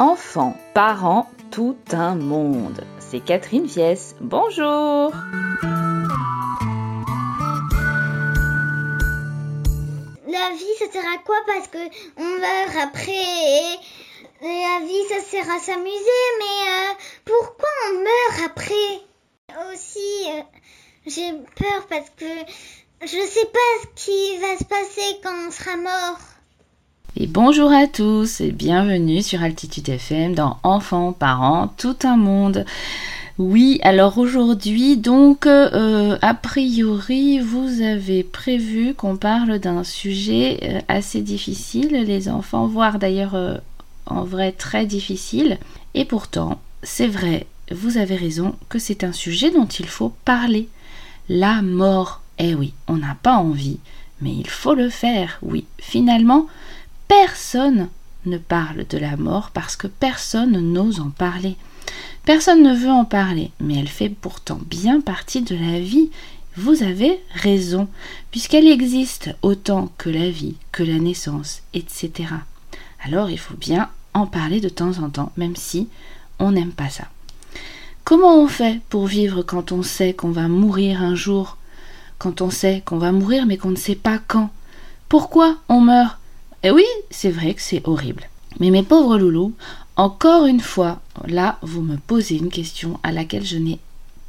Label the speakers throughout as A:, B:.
A: Enfants, parents, tout un monde. C'est Catherine Viès. Bonjour
B: La vie, ça sert à quoi? Parce que on meurt après. La vie, ça sert à s'amuser. Mais euh, pourquoi on meurt après? Aussi, euh, j'ai peur parce que je sais pas ce qui va se passer quand on sera mort.
A: Et bonjour à tous et bienvenue sur Altitude FM dans Enfants, parents, tout un monde. Oui, alors aujourd'hui, donc, euh, a priori, vous avez prévu qu'on parle d'un sujet euh, assez difficile, les enfants, voire d'ailleurs euh, en vrai très difficile. Et pourtant, c'est vrai, vous avez raison que c'est un sujet dont il faut parler. La mort. Eh oui, on n'a pas envie, mais il faut le faire, oui. Finalement, personne ne parle de la mort parce que personne n'ose en parler. Personne ne veut en parler, mais elle fait pourtant bien partie de la vie. Vous avez raison, puisqu'elle existe autant que la vie, que la naissance, etc. Alors il faut bien en parler de temps en temps, même si on n'aime pas ça. Comment on fait pour vivre quand on sait qu'on va mourir un jour? Quand on sait qu'on va mourir mais qu'on ne sait pas quand? Pourquoi on meurt? Et oui, c'est vrai que c'est horrible. Mais mes pauvres loulous, encore une fois, là, vous me posez une question à laquelle je n'ai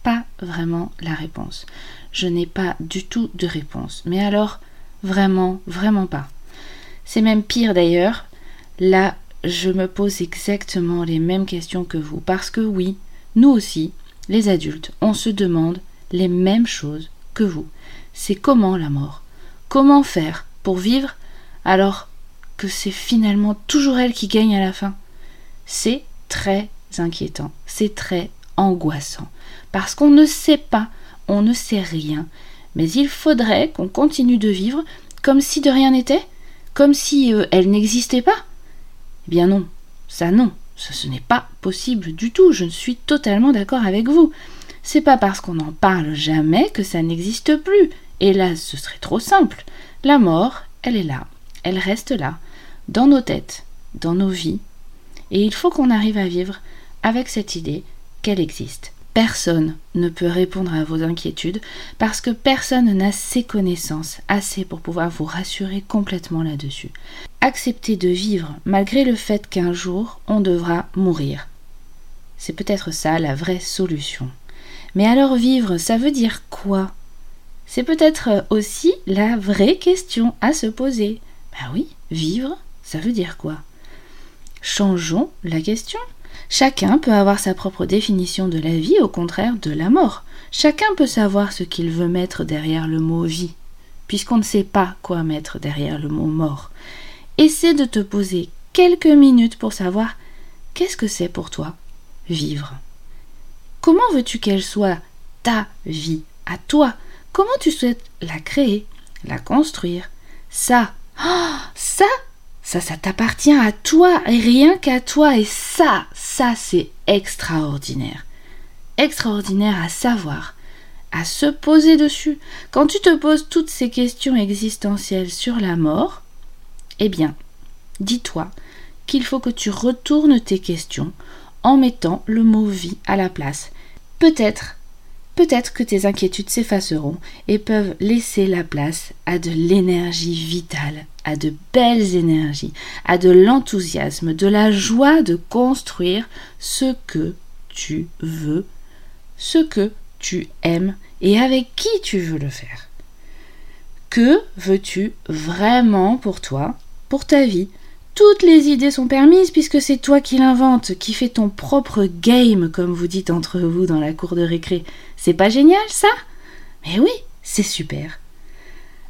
A: pas vraiment la réponse. Je n'ai pas du tout de réponse. Mais alors, vraiment, vraiment pas. C'est même pire d'ailleurs. Là, je me pose exactement les mêmes questions que vous. Parce que oui, nous aussi, les adultes, on se demande les mêmes choses que vous. C'est comment la mort? Comment faire pour vivre? Alors c'est finalement toujours elle qui gagne à la fin. C'est très inquiétant, c'est très angoissant, parce qu'on ne sait pas, on ne sait rien, mais il faudrait qu'on continue de vivre comme si de rien n'était, comme si euh, elle n'existait pas. Eh bien non, ça non, ce n'est pas possible du tout, je ne suis totalement d'accord avec vous. C'est pas parce qu'on n'en parle jamais que ça n'existe plus. Là, ce serait trop simple. La mort, elle est là, elle reste là, dans nos têtes, dans nos vies, et il faut qu'on arrive à vivre avec cette idée qu'elle existe. Personne ne peut répondre à vos inquiétudes parce que personne n'a ces connaissances assez pour pouvoir vous rassurer complètement là-dessus. Acceptez de vivre malgré le fait qu'un jour on devra mourir. C'est peut-être ça la vraie solution. Mais alors vivre, ça veut dire quoi? C'est peut-être aussi la vraie question à se poser. Ben oui, vivre, ça veut dire quoi? Changeons la question. Chacun peut avoir sa propre définition de la vie, au contraire de la mort. Chacun peut savoir ce qu'il veut mettre derrière le mot vie, puisqu'on ne sait pas quoi mettre derrière le mot mort. Essaie de te poser quelques minutes pour savoir qu'est-ce que c'est pour toi vivre? Comment veux-tu qu'elle soit ta vie, à toi? Comment tu souhaites la créer, la construire? Ça, oh, ça, ça, ça t'appartient à toi et rien qu'à toi. Et ça, ça, c'est extraordinaire. Extraordinaire à savoir, à se poser dessus. Quand tu te poses toutes ces questions existentielles sur la mort, eh bien, dis-toi qu'il faut que tu retournes tes questions en mettant le mot vie à la place. Peut-être peut-être que tes inquiétudes s'effaceront et peuvent laisser la place à de l'énergie vitale, à de belles énergies, à de l'enthousiasme, de la joie de construire ce que tu veux, ce que tu aimes et avec qui tu veux le faire. Que veux-tu vraiment pour toi, pour ta vie toutes les idées sont permises puisque c'est toi qui l'inventes, qui fais ton propre game, comme vous dites entre vous dans la cour de récré. C'est pas génial ça? Mais oui, c'est super.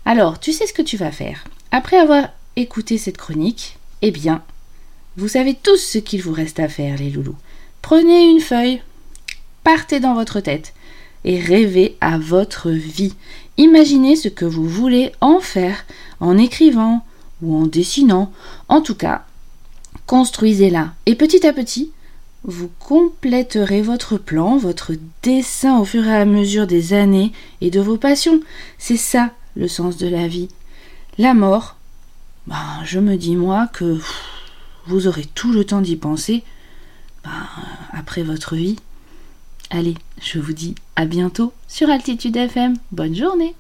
A: Alors, tu sais ce que tu vas faire. Après avoir écouté cette chronique, eh bien, vous savez tous ce qu'il vous reste à faire, les loulous. Prenez une feuille, partez dans votre tête et rêvez à votre vie. Imaginez ce que vous voulez en faire en écrivant, ou en dessinant. En tout cas, construisez-la. Et petit à petit, vous compléterez votre plan, votre dessin au fur et à mesure des années et de vos passions. C'est ça le sens de la vie. La mort, ben, je me dis moi que vous aurez tout le temps d'y penser bah, après votre vie. Allez, je vous dis à bientôt sur Altitude FM. Bonne journée